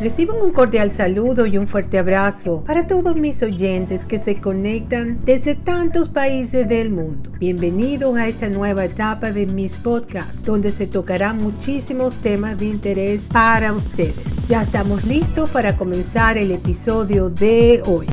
Reciban un cordial saludo y un fuerte abrazo para todos mis oyentes que se conectan desde tantos países del mundo. Bienvenidos a esta nueva etapa de mis podcasts, donde se tocarán muchísimos temas de interés para ustedes. Ya estamos listos para comenzar el episodio de hoy.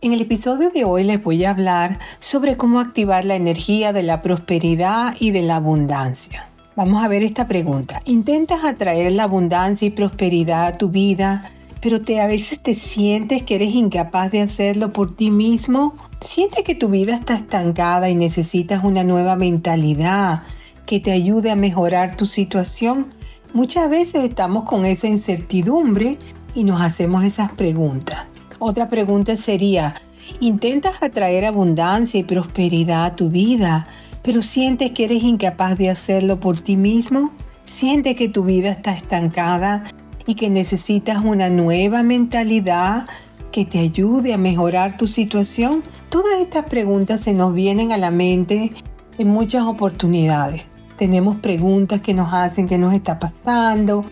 En el episodio de hoy les voy a hablar sobre cómo activar la energía de la prosperidad y de la abundancia. Vamos a ver esta pregunta. ¿Intentas atraer la abundancia y prosperidad a tu vida, pero te, a veces te sientes que eres incapaz de hacerlo por ti mismo? ¿Sientes que tu vida está estancada y necesitas una nueva mentalidad que te ayude a mejorar tu situación? Muchas veces estamos con esa incertidumbre y nos hacemos esas preguntas. Otra pregunta sería, ¿intentas atraer abundancia y prosperidad a tu vida? Pero sientes que eres incapaz de hacerlo por ti mismo, sientes que tu vida está estancada y que necesitas una nueva mentalidad que te ayude a mejorar tu situación. Todas estas preguntas se nos vienen a la mente en muchas oportunidades. Tenemos preguntas que nos hacen qué nos está pasando,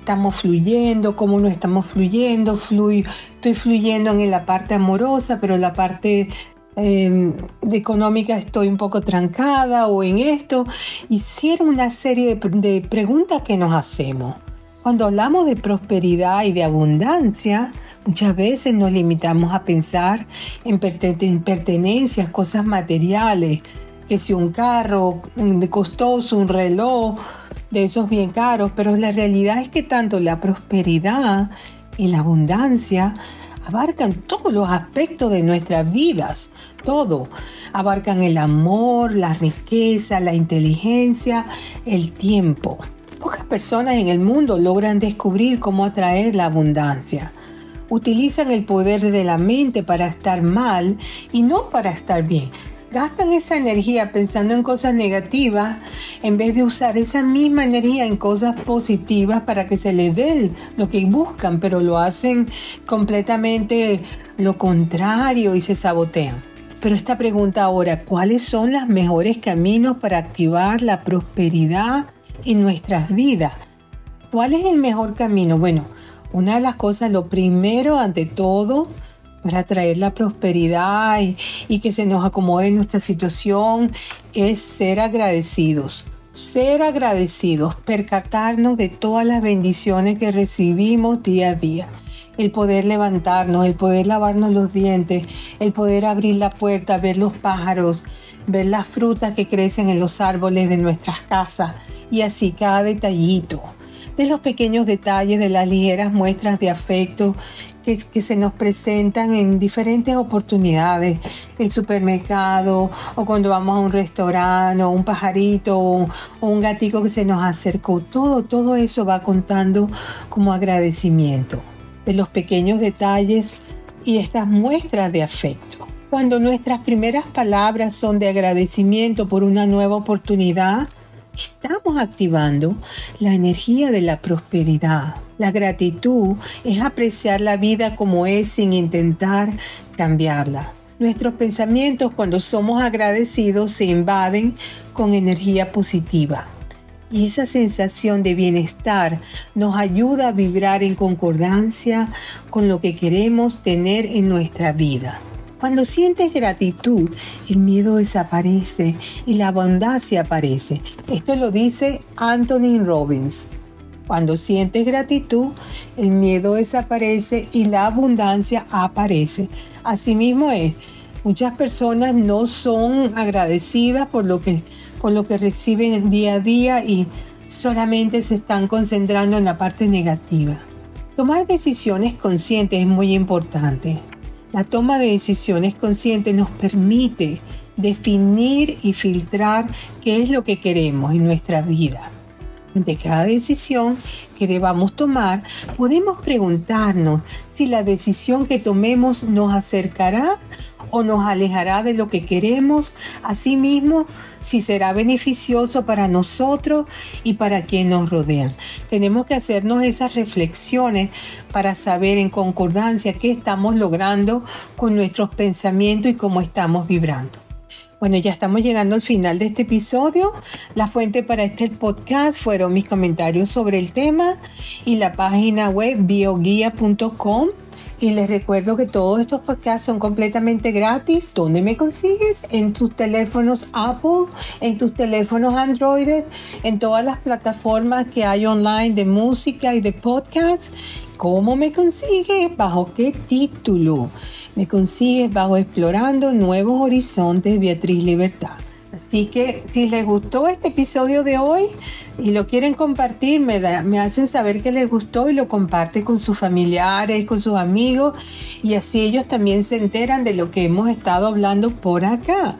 estamos fluyendo, cómo no estamos fluyendo, estoy fluyendo en la parte amorosa, pero la parte Em, de económica estoy un poco trancada o en esto. Hicieron una serie de, preguntas que nos hacemos. Cuando hablamos de prosperidad y de abundancia, muchas veces nos limitamos a pensar en, pertenencias, cosas materiales, que si un carro costoso, un reloj, de esos bien caros, pero la realidad es que tanto la prosperidad y la abundancia abarcan todos los aspectos de nuestras vidas, todo. Abarcan el amor, la riqueza, la inteligencia, el tiempo. Pocas personas en el mundo logran descubrir cómo atraer la abundancia. Utilizan el poder de la mente para estar mal y no para estar bien gastan esa energía pensando en cosas negativas en vez de usar esa misma energía en cosas positivas para que se les dé lo que buscan, pero lo hacen completamente lo contrario y se sabotean. Pero esta pregunta ahora, ¿cuáles son los mejores caminos para activar la prosperidad en nuestras vidas? ¿Cuál es el mejor camino? Bueno, una de las cosas, lo primero ante todo, para traer la prosperidad y, que se nos acomode nuestra situación es ser agradecidos. Ser agradecidos, percatarnos de todas las bendiciones que recibimos día a día. El poder levantarnos, el poder lavarnos los dientes, el poder abrir la puerta, ver los pájaros, ver las frutas que crecen en los árboles de nuestras casas y así cada detallito de los pequeños detalles, de las ligeras muestras de afecto que, se nos presentan en diferentes oportunidades, el supermercado o cuando vamos a un restaurante o un pajarito o, o un gatito que se nos acercó, todo, todo eso va contando como agradecimiento de los pequeños detalles y estas muestras de afecto. Cuando nuestras primeras palabras son de agradecimiento por una nueva oportunidad, estamos activando la energía de la prosperidad. La gratitud es apreciar la vida como es sin intentar cambiarla. Nuestros pensamientos cuando somos agradecidos se invaden con energía positiva. Y esa sensación de bienestar nos ayuda a vibrar en concordancia con lo que queremos tener en nuestra vida. Cuando sientes gratitud, el miedo desaparece y la abundancia aparece. Esto lo dice Anthony Robbins. Cuando sientes gratitud, el miedo desaparece y la abundancia aparece. Asimismo es, muchas personas no son agradecidas por lo que, por lo que reciben día a día y solamente se están concentrando en la parte negativa. Tomar decisiones conscientes es muy importante. La toma de decisiones conscientes nos permite definir y filtrar qué es lo que queremos en nuestra vida. Ante cada decisión que debamos tomar, podemos preguntarnos si la decisión que tomemos nos acercará o nos alejará de lo que queremos, asimismo si será beneficioso para nosotros y para quienes nos rodean. Tenemos que hacernos esas reflexiones para saber en concordancia qué estamos logrando con nuestros pensamientos y cómo estamos vibrando. Bueno, ya estamos llegando al final de este episodio. La fuente para este podcast fueron mis comentarios sobre el tema y la página web bioguía.com. Y les recuerdo que todos estos podcasts son completamente gratis. ¿Dónde me consigues? En tus teléfonos Apple, en tus teléfonos Android, en todas las plataformas que hay online de música y de podcast. ¿Cómo me consigues? ¿Bajo qué título? Me consigues bajo Explorando Nuevos Horizontes Beatriz Libertad. Así que si les gustó este episodio de hoy y lo quieren compartir, me, hacen saber que les gustó y lo comparten con sus familiares, con sus amigos y así ellos también se enteran de lo que hemos estado hablando por acá.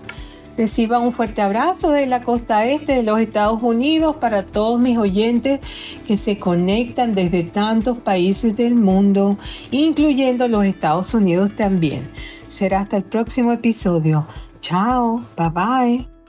Reciban un fuerte abrazo de la costa este de los Estados Unidos para todos mis oyentes que se conectan desde tantos países del mundo, incluyendo los Estados Unidos también. Será hasta el próximo episodio. Chao, bye bye.